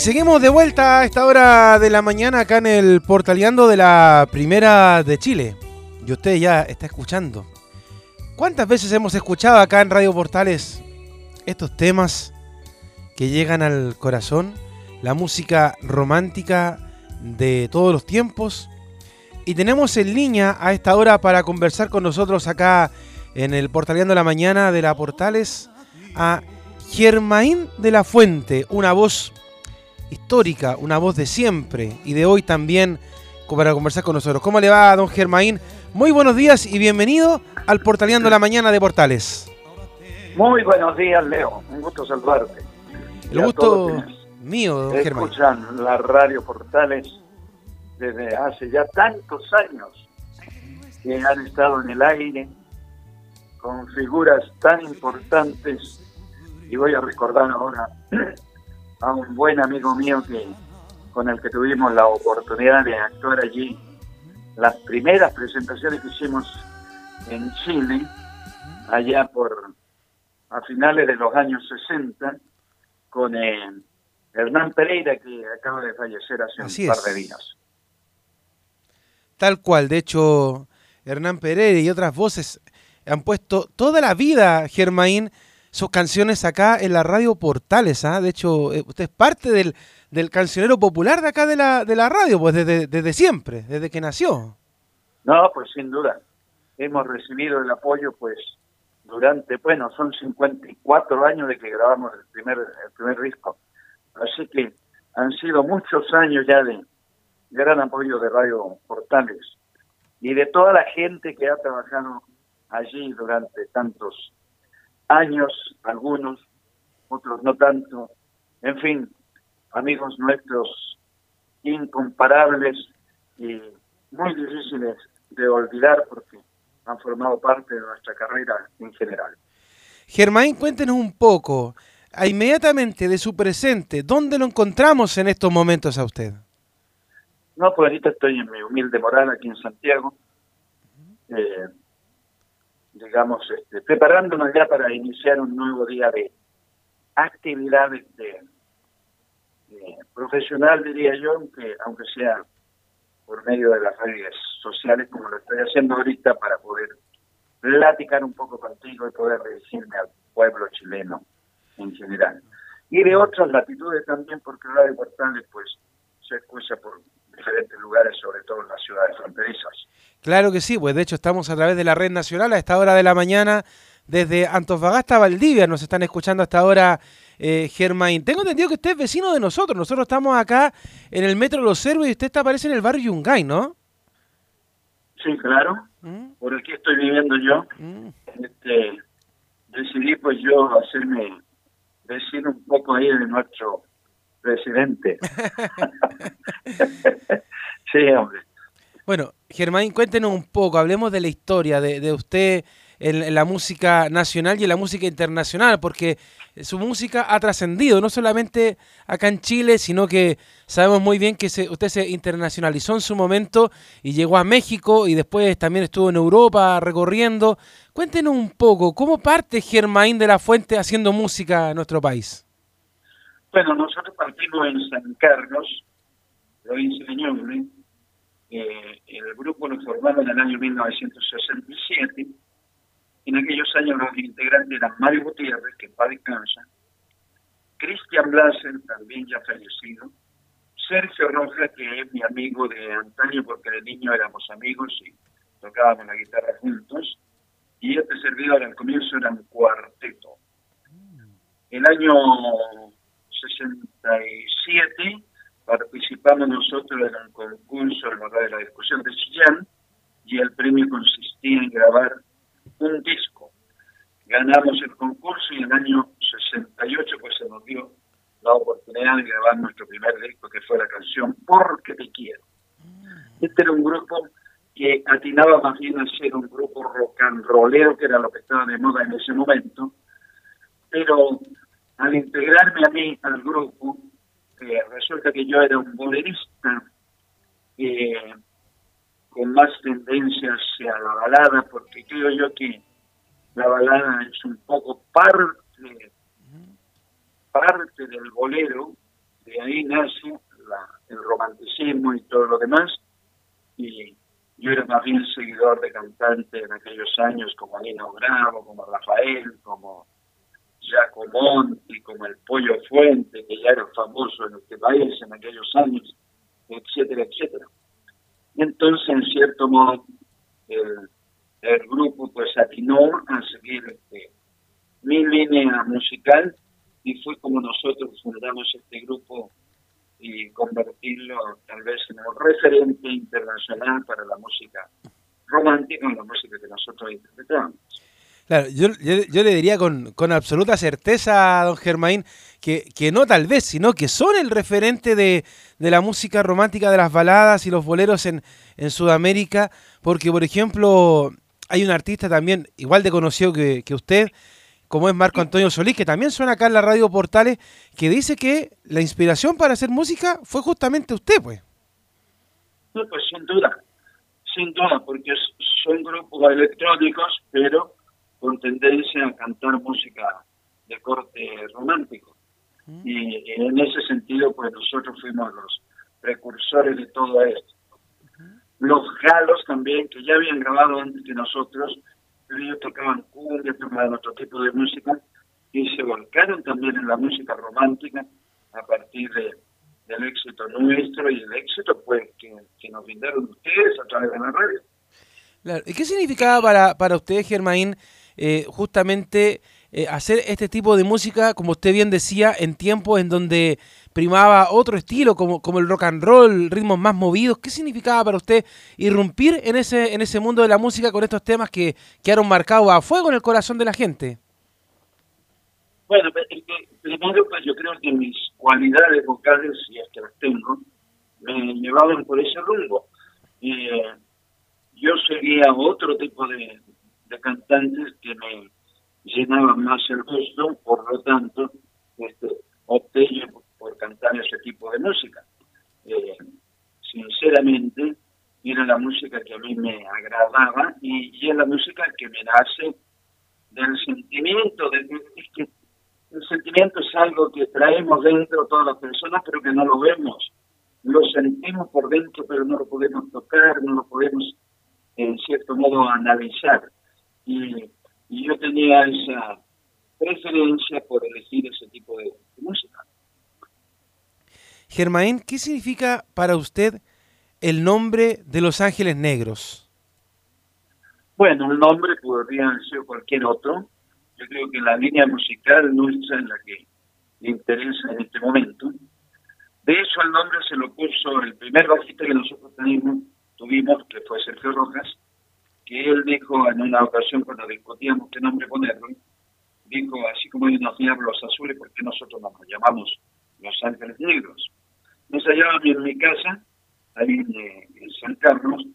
seguimos de vuelta a esta hora de la mañana acá en el Portaleando de la Primera de Chile. Y usted ya está escuchando. ¿Cuántas veces hemos escuchado acá en Radio Portales estos temas que llegan al corazón? La música romántica de todos los tiempos. Y tenemos en línea a esta hora para conversar con nosotros acá en el Portaleando de la Mañana de la Portales a Germain de la Fuente, una voz histórica, una voz de siempre y de hoy también para conversar con nosotros. ¿Cómo le va, don Germain? Muy buenos días y bienvenido al Portaleando la Mañana de Portales. Muy buenos días, Leo. Un gusto saludarte. El gusto mío, don Germain. Escuchan la radio Portales desde hace ya tantos años que han estado en el aire con figuras tan importantes y voy a recordar ahora a un buen amigo mío que con el que tuvimos la oportunidad de actuar allí las primeras presentaciones que hicimos en Chile allá por a finales de los años 60 con eh, Hernán Pereira que acaba de fallecer hace un par de días. Tal cual, de hecho Hernán Pereira y otras voces han puesto toda la vida, Germain, sus canciones acá en la radio Portales. ¿ah? De hecho, eh, usted es parte del, del, cancionero popular de acá de la, de la radio, pues desde, desde siempre, desde que nació. No, pues sin duda. Hemos recibido el apoyo, pues, durante, bueno, son 54 años de que grabamos el primer, el primer disco. Así que han sido muchos años ya de gran apoyo de Radio Portales y de toda la gente que ha trabajado allí durante tantos años, algunos, otros no tanto. En fin, amigos nuestros incomparables y muy difíciles de olvidar porque han formado parte de nuestra carrera en general. Germain, cuéntenos un poco, inmediatamente de su presente, ¿dónde lo encontramos en estos momentos a usted? No, pues ahorita estoy en mi humilde moral aquí en Santiago. Eh, digamos, este, preparándonos ya para iniciar un nuevo día de actividades de, profesional, diría yo, aunque, aunque sea por medio de las redes sociales, como lo estoy haciendo ahorita, para poder platicar un poco contigo y poder dirigirme al pueblo chileno en general. Y de otras latitudes también, porque Radio Portales, pues, se escucha por diferentes lugares, sobre todo en las ciudades fronterizas. Claro que sí, pues de hecho estamos a través de la red nacional a esta hora de la mañana desde Antofagasta Valdivia. Nos están escuchando hasta ahora eh, Germain. Tengo entendido que usted es vecino de nosotros. Nosotros estamos acá en el Metro Los Cervos y usted está, aparece en el barrio Yungay, ¿no? Sí, claro. ¿Mm? Por aquí estoy viviendo yo. ¿Mm? Este, decidí pues yo hacerme vecino un poco ahí de nuestro presidente. sí, hombre. Bueno, Germán, cuéntenos un poco, hablemos de la historia de, de usted en, la música nacional y en la música internacional, porque su música ha trascendido, no solamente acá en Chile, sino que sabemos muy bien que usted se internacionalizó en su momento y llegó a México y después también estuvo en Europa recorriendo. Cuéntenos un poco, ¿cómo parte Germain de la Fuente haciendo música en nuestro país? Bueno, nosotros partimos en San Carlos, provincia de Ñuble. El grupo lo formamos en el año 1967. En aquellos años los integrantes eran Mario Gutiérrez, que paz descansa, Cristian Blaser, también ya fallecido, Sergio Rojas, que es mi amigo de antaño porque de niño éramos amigos y tocábamos la guitarra juntos, y este servidor al comienzo era un cuarteto. El año 67 participamos nosotros en un concurso en lugar de la discusión de Chillán y el premio consistía en grabar un disco. Ganamos el concurso y en el año 68 pues se nos dio la oportunidad de grabar nuestro primer disco que fue la canción Porque te quiero. Este era un grupo que atinaba más bien a ser un grupo rock and rollero, que era lo que estaba de moda en ese momento, pero al integrarme a mí al grupo, eh, resulta que yo era un bolerista eh, con más tendencia hacia la balada, porque creo yo que la balada es un poco parte, parte del bolero, de ahí nace el romanticismo y todo lo demás, y yo era más bien seguidor de cantantes en aquellos años como Alina Bravo, como Rafael, como Giacomonti, como el Pollo Fuente, que ya era famoso en este país en aquellos años, etcétera, etcétera. Entonces, en cierto modo, el, grupo pues atinó a seguir este, mi línea musical y fue como nosotros fundamos este grupo y convertirlo tal vez en un referente internacional para la música romántica, la música que nosotros interpretamos. Claro, yo, yo, le diría con, con, absoluta certeza, don Germain, que, que, no tal vez, sino que son el referente de, de, la música romántica, de las baladas y los boleros en, en Sudamérica, porque, por ejemplo, hay un artista también igual de conocido que, que usted, como es Marco Antonio Solís, que también suena acá en la radio Portales, que dice que la inspiración para hacer música fue justamente usted, pues. No, pues sin duda, sin duda, porque son grupos electrónicos, pero con tendencia a cantar música de corte romántico. Y, en ese sentido, pues nosotros fuimos los precursores de todo esto. Los galos también, que ya habían grabado antes que nosotros, ellos tocaban cumbia, tocaban otro tipo de música, y se volcaron también en la música romántica a partir de, del éxito nuestro y el éxito pues que, nos brindaron ustedes a través de la radio. ¿Y qué significaba para, para usted, Germain, eh, justamente eh, hacer este tipo de música, como usted bien decía, en tiempos en donde primaba otro estilo, como, como el rock and roll, ritmos más movidos. ¿Qué significaba para usted irrumpir en ese, en ese mundo de la música con estos temas que quedaron marcados a fuego en el corazón de la gente? Bueno, primero pues yo creo que mis cualidades vocales, y es que las tengo, me llevaban por ese rumbo. Eh, yo seguía otro tipo de, de cantantes que me llenaban más el gusto, por lo tanto, este, opté por, cantar ese tipo de música. Eh, sinceramente, era la música que a mí me agradaba y, y es la música que me nace del sentimiento, de, es que el sentimiento es algo que traemos dentro todas las personas, pero que no lo vemos. Lo sentimos por dentro, pero no lo podemos tocar, no lo podemos, en cierto modo, analizar y, yo tenía esa preferencia por elegir ese tipo de, música. Germain, ¿qué significa para usted el nombre de Los Ángeles Negros? Bueno, el nombre podría ser cualquier otro. Yo creo que la línea musical nuestra es la que le interesa en este momento. De eso el nombre se lo puso el primer bajista que nosotros tuvimos, tuvimos que fue Sergio Rojas, que él dijo en una ocasión cuando discutíamos qué nombre ponerle, dijo, así como hay unos diablos azules, ¿por qué nosotros nos llamamos Los Ángeles Negros? Nos hallábamos en mi casa, ahí en, San Carlos,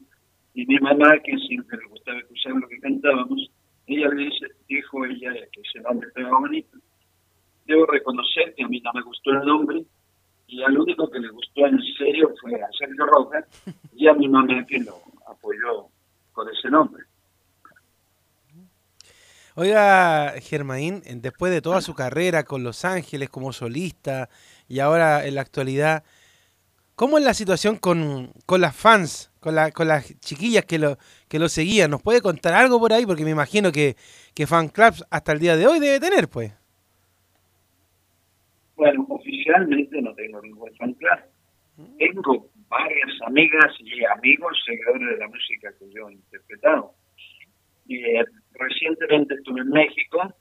y mi mamá, que siempre le gustaba escuchar lo que cantábamos, ella le dice, dijo ella que ese nombre estaba bonito. Debo reconocer que a mí no me gustó el nombre, y al único que le gustó en serio fue a Sergio Rojas y a mi mamá que lo apoyó con ese nombre. Oiga, Germain, después de toda su carrera con Los Ángeles como solista y ahora en la actualidad, ¿cómo es la situación con, con las fans, con, la, con las chiquillas que lo, que lo seguían? ¿Nos puede contar algo por ahí? Porque me imagino que, que fan clubs hasta el día de hoy debe tener, pues. Bueno, oficialmente no tengo ningún fan club. Tengo varias amigas y amigos seguidores de la música que yo he interpretado. Eh, recientemente estuve en México,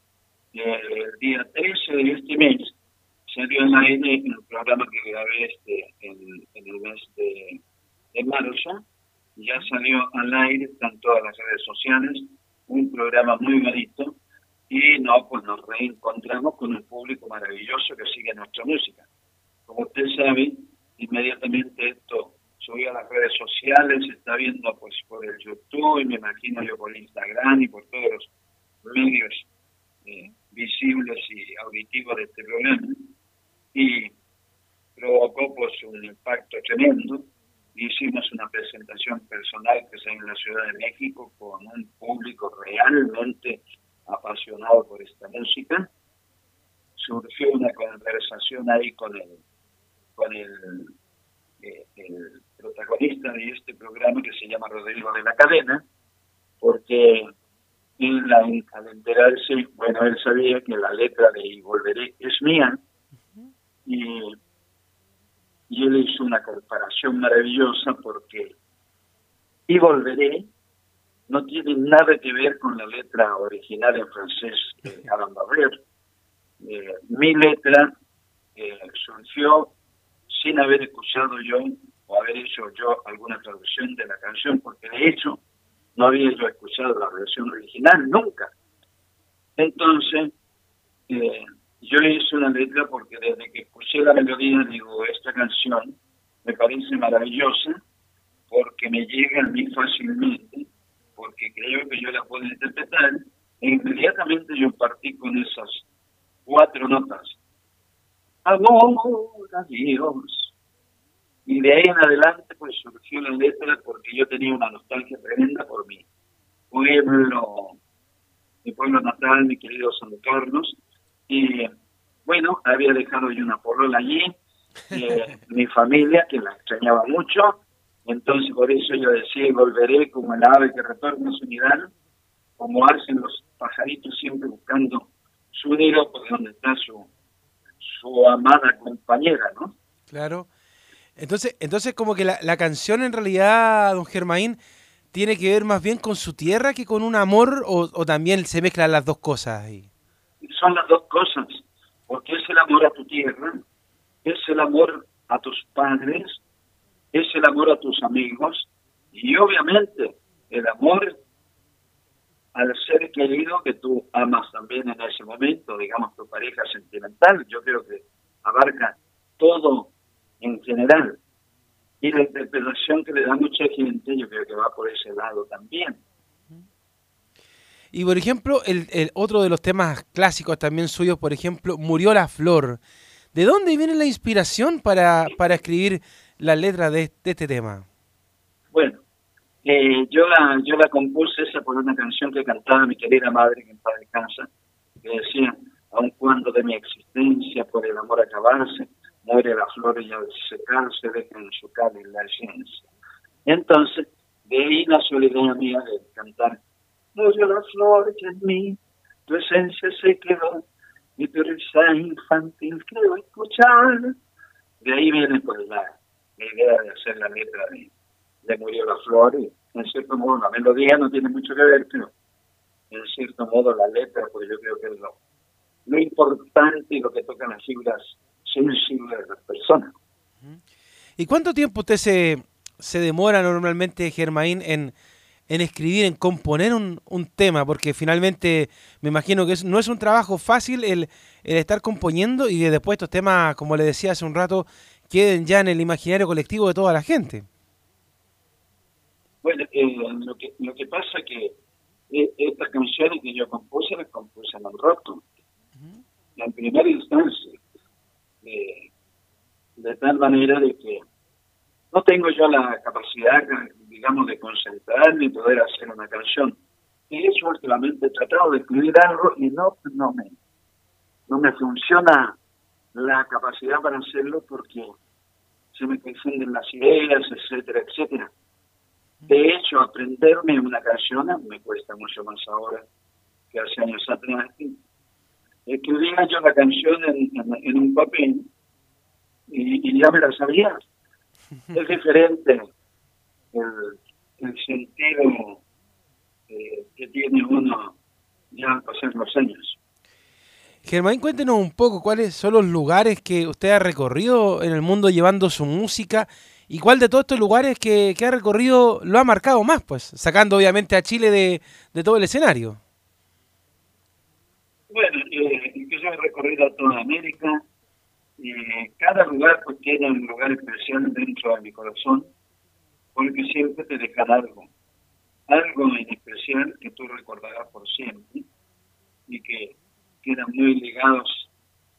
eh, el día 13 de este mes salió en aire el programa que grabé este, en, el mes de, de marzo, ya salió al aire, están todas las redes sociales, un programa muy bonito, y no, pues nos reencontramos con un público maravilloso que sigue nuestra música. Como usted sabe, inmediatamente esto subió a las redes sociales, se está viendo pues por el YouTube y me imagino yo por Instagram y por todos los medios eh, visibles y auditivos de este programa y provocó pues un impacto tremendo. Hicimos una presentación personal que se en la Ciudad de México con un público realmente apasionado por esta música. Surgió una conversación ahí con el con el, eh, el protagonista de este programa que se llama Rodrigo de la Cadena, porque en la, al enterarse, bueno, él sabía que la letra de Y Volveré es mía, y, y él hizo una comparación maravillosa porque Y Volveré no tiene nada que ver con la letra original en francés de Adam eh, mi letra eh, surgió sin haber escuchado yo o haber hecho yo alguna traducción de la canción, porque de hecho no había yo escuchado la versión original nunca. Entonces, eh, yo hice una letra porque desde que escuché la melodía, digo, esta canción me parece maravillosa porque me llega a mí fácilmente, porque creo que yo la puedo interpretar, e inmediatamente yo partí con esas cuatro notas. Amor a Dios. Y de ahí en adelante pues surgió la letra porque yo tenía una nostalgia tremenda por mi pueblo, mi pueblo natal, mi querido San Carlos. Y bueno, había dejado yo una polola allí, eh, mi familia, que la extrañaba mucho. Entonces por eso yo decía, volveré como el ave que retorna a su nido, como hacen los pajaritos siempre buscando su nido por donde está su, su amada compañera, ¿no? Claro. Entonces, entonces como que la, la canción en realidad, don Germain, tiene que ver más bien con su tierra que con un amor o, o también se mezclan las dos cosas ahí. Son las dos cosas, porque es el amor a tu tierra, es el amor a tus padres, es el amor a tus amigos y obviamente el amor al ser querido que tú amas también en ese momento, digamos tu pareja sentimental, yo creo que abarca todo en general. Y la interpretación que le da mucha gente, yo creo que va por ese lado también. Y por ejemplo, el, el otro de los temas clásicos también suyos, por ejemplo, Murió la Flor. ¿De dónde viene la inspiración para, para escribir la letra de, de este tema? Eh, yo la yo la compuse esa por una canción que cantaba mi querida madre que en paz descansa, que decía, aun cuando de mi existencia por el amor acabarse, muere la flor y al secarse deja en su cáliz la esencia. Entonces, de ahí la idea mía de cantar, murió la flor que en mí, tu esencia se quedó, tu risa infantil creo escuchar. De ahí viene pues la, la idea de hacer la letra de de Murió la Flor y en cierto modo la melodía no tiene mucho que ver, pero en cierto modo la letra, porque yo creo que es lo, lo importante y lo que tocan las fibras sensibles de las personas. ¿Y cuánto tiempo usted se, se demora normalmente, Germain, en, en escribir, en componer un, un, tema? Porque finalmente me imagino que es, no es un trabajo fácil el, el estar componiendo y que después estos temas, como le decía hace un rato, queden ya en el imaginario colectivo de toda la gente. Bueno, eh, lo, que, lo que pasa que eh, estas canciones que yo compuse las compuse en el roto. En primera instancia, eh, de tal manera de que no tengo yo la capacidad, digamos, de concentrarme y poder hacer una canción. Y eso últimamente he tratado de escribir algo y no, no me, no me funciona la capacidad para hacerlo porque se me confunden las ideas, etcétera, etcétera. De hecho, aprenderme una canción me cuesta mucho más ahora que hace años atrás. Escribía yo la canción en, en, un papel y, y, ya me la sabía. Es diferente el, el sentido eh, que tiene uno ya al pasar los años. Germán, cuéntenos un poco cuáles son los lugares que usted ha recorrido en el mundo llevando su música ¿Y cuál de todos estos lugares que, ha recorrido lo ha marcado más? Pues sacando obviamente a Chile de, todo el escenario. Bueno, eh, yo he recorrido toda América y cada lugar pues tiene un lugar especial dentro de mi corazón porque siempre te deja algo, algo en especial que tú recordarás por siempre y que quedan muy ligados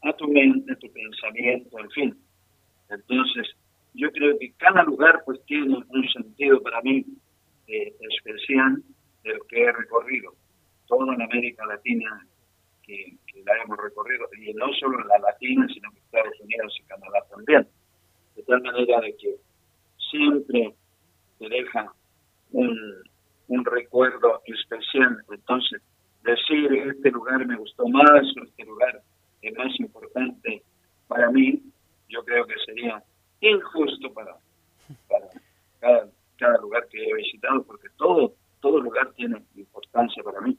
a tu mente, a tu pensamiento, en fin. Entonces, yo creo que cada lugar pues tiene un sentido para mí eh, especial de lo que he recorrido. Toda la América Latina que, la hemos recorrido, y no solo la latina, sino que Estados Unidos y Canadá también. tal manera de que siempre te deja un, un recuerdo especial. Entonces, decir este lugar me gustó más o este lugar es más importante para mí, yo creo que sería injusto para, para cada, cada lugar que he visitado, porque todo, todo lugar tiene importancia para mí.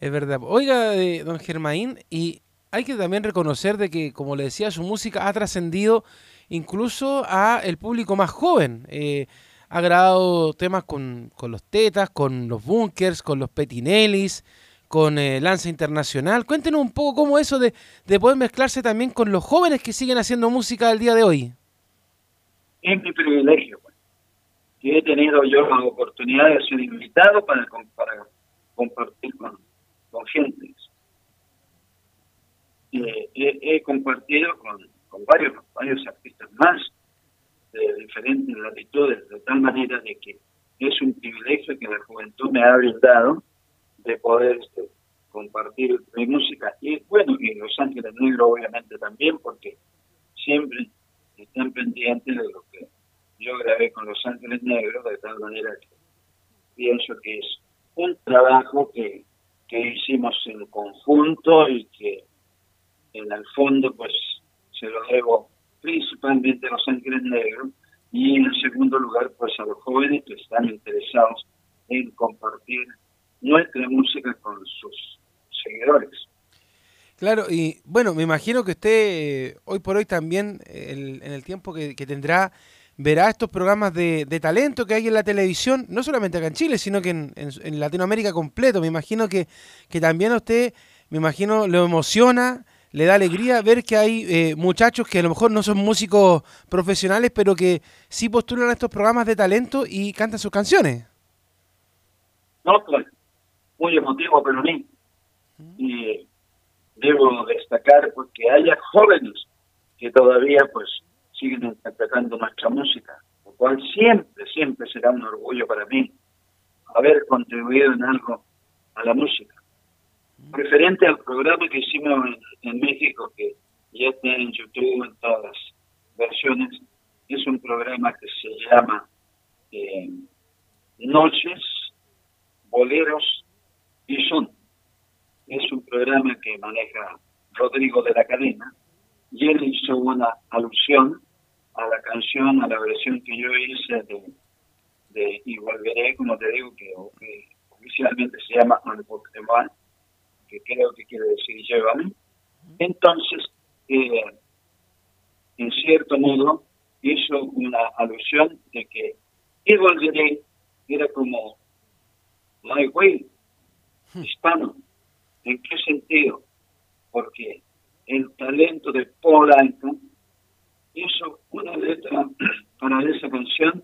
Es verdad. Oiga, eh, don Germain, y hay que también reconocer de que, como le decía, su música ha trascendido incluso a el público más joven. Eh, ha grabado temas con, con, los Tetas, con los Bunkers, con los Petinellis, con eh, Lanza Internacional. Cuéntenos un poco cómo eso de, de poder mezclarse también con los jóvenes que siguen haciendo música al día de hoy. Es mi privilegio, pues, he tenido yo la oportunidad de ser invitado para, para compartir con, con gente. Eh, he, compartido con, varios, varios artistas más de diferentes latitudes, de tal manera de que es un privilegio que la juventud me ha brindado de poder compartir mi música. Y bueno, y Los Ángeles Negros obviamente también, porque siempre están pendientes de lo que yo grabé con Los Ángeles Negros, de tal manera que pienso que es un trabajo que, que hicimos en conjunto y que en el fondo pues se lo debo principalmente a Los Ángeles Negros y en segundo lugar pues a los jóvenes que están interesados en compartir nuestra música con sus seguidores. Claro, y bueno, me imagino que usted eh, hoy por hoy también, en el tiempo que, tendrá, verá estos programas de, talento que hay en la televisión, no solamente acá en Chile, sino que en, Latinoamérica completo. Me imagino que, que también a usted, me imagino, lo emociona, le da alegría ver que hay eh, muchachos que a lo mejor no son músicos profesionales, pero que sí postulan a estos programas de talento y cantan sus canciones. No, pues, muy emotivo pero mí. Y debo destacar porque que haya jóvenes que todavía pues siguen interpretando nuestra música, lo cual siempre, siempre será un orgullo para mí haber contribuido en algo a la música. Referente al programa que hicimos en, México, que ya está en YouTube en todas las versiones, es un programa que se llama eh, Noches, Boleros y son. Es un programa que maneja Rodrigo de la Cadena y él hizo una alusión a la canción, a la versión que yo hice de, de Y Volveré, como te digo, que, oficialmente se llama Pokémon, que creo que quiere decir Llévame. Entonces, eh, en cierto modo, hizo una alusión de que Y Volveré era como My Way, hispano. ¿En qué sentido? Porque el talento de Paul Anka hizo una letra para esa canción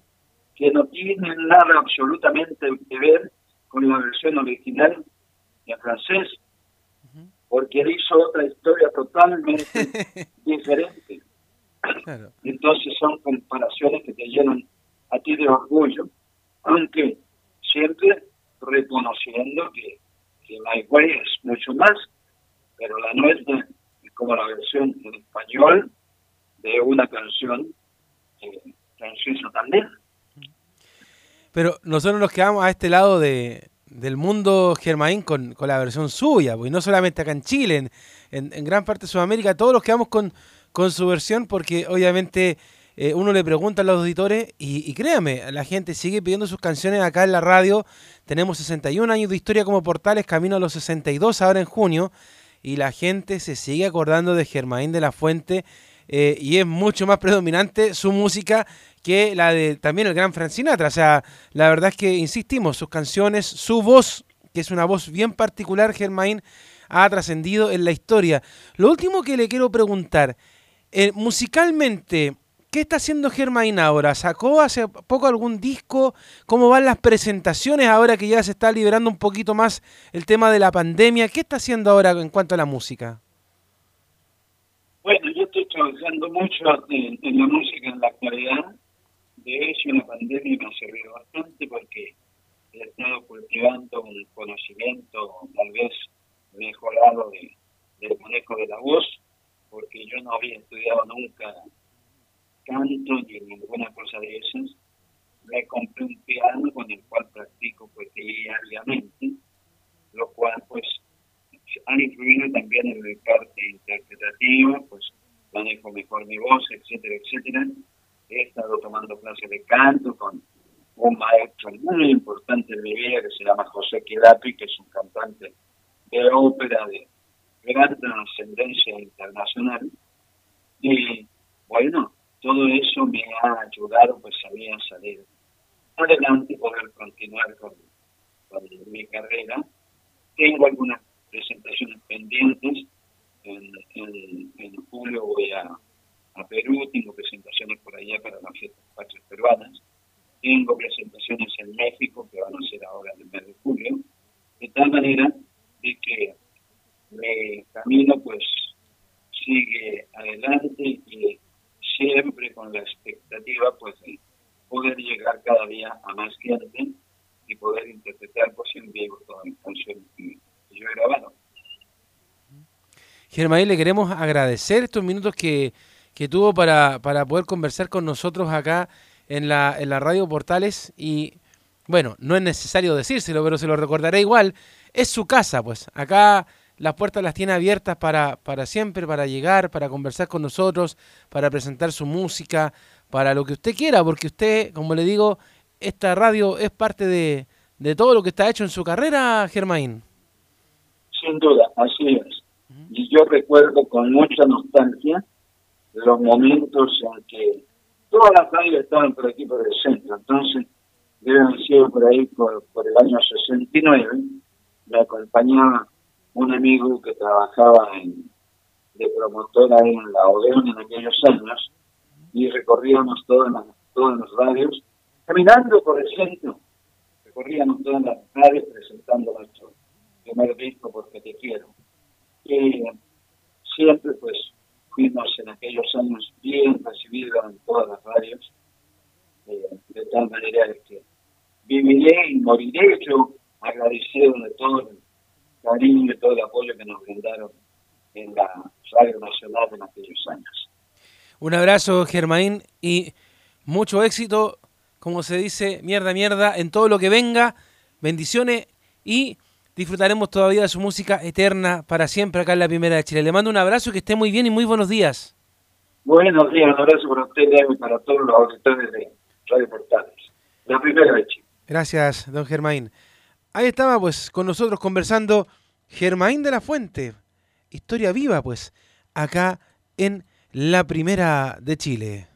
que no tiene nada absolutamente que ver con la versión original en francés, porque él hizo otra historia totalmente diferente. Entonces son comparaciones que te llenan a ti de orgullo, aunque siempre reconociendo que que My Way es mucho más, pero la nuestra es como la versión en español de una canción eh, en también. Pero nosotros nos quedamos a este lado de, del mundo Germain con, con la versión suya, pues no solamente acá en Chile, en, en, gran parte de Sudamérica, todos los quedamos con, con su versión porque obviamente eh, uno le pregunta a los auditores y, y, créame, la gente sigue pidiendo sus canciones acá en la radio. Tenemos 61 años de historia como portales, camino a los 62 ahora en junio, y la gente se sigue acordando de Germain de la Fuente eh, y es mucho más predominante su música que la de también el gran Frank Sinatra. O sea, la verdad es que insistimos, sus canciones, su voz, que es una voz bien particular, Germain, ha trascendido en la historia. Lo último que le quiero preguntar, eh, musicalmente, ¿Qué está haciendo Germain ahora? ¿Sacó hace poco algún disco? ¿Cómo van las presentaciones ahora que ya se está liberando un poquito más el tema de la pandemia? ¿Qué está haciendo ahora en cuanto a la música? Bueno, yo estoy trabajando mucho en, la música en la actualidad. De hecho, la pandemia me ha servido bastante porque he estado cultivando un conocimiento tal vez mejorado de, del manejo de la voz, porque yo no había estudiado nunca canto ni ninguna cosa de esas. Me compré un piano con el cual practico pues diariamente, lo cual pues ha influido también en mi parte interpretativa, pues manejo mejor mi voz, etcétera, etcétera. He estado tomando clases de canto con un maestro muy importante en mi vida que se llama José Quilapi, que es un cantante de ópera de gran trascendencia internacional. Y bueno, todo eso me ha ayudado pues a mí a salir adelante, poder continuar con, mi carrera. Tengo algunas presentaciones pendientes. En, julio voy a, a Perú, tengo presentaciones por allá para las fiestas patrias peruanas tengo presentaciones en México que van a ser ahora en el mes de julio, de tal manera de que mi camino pues sigue adelante y siempre con la expectativa pues de poder llegar cada día a más gente y poder interpretar pues en vivo todas las canciones que yo he grabado. Germain, le queremos agradecer estos minutos que, que tuvo para, para poder conversar con nosotros acá en la, en la radio Portales y bueno, no es necesario decírselo, pero se lo recordaré igual, es su casa, pues acá las puertas las tiene abiertas para, para siempre, para llegar, para conversar con nosotros, para presentar su música, para lo que usted quiera, porque usted, como le digo, esta radio es parte de, de todo lo que está hecho en su carrera, Germain. Sin duda, así es. Y yo recuerdo con mucha nostalgia los momentos en que todas las radios estaban por aquí por el centro, entonces deben haber sido por ahí por, el año 69, me acompañaba un amigo que trabajaba en, de promotora en la Odeon en aquellos años y recorríamos todas las, todas las radios, caminando por el centro, recorríamos todas las radios presentando nuestro primer disco porque te quiero. Y siempre pues fuimos en aquellos años bien recibidos en todas las radios, eh, de tal manera que viviré y moriré yo agradecido de todo cariño y todo el apoyo que nos brindaron en la Radio Nacional en aquellos años. Un abrazo, Germain, y mucho éxito, como se dice, mierda, mierda, en todo lo que venga. Bendiciones y disfrutaremos todavía de su música eterna para siempre acá en la Primera de Chile. Le mando un abrazo, que esté muy bien y muy buenos días. Buenos días, un abrazo para usted y para todos los auditores de Radio Portales. La Primera de Chile. Gracias, don Germain. Ahí estaba pues con nosotros conversando Germain de la Fuente. Historia viva pues acá en la Primera de Chile.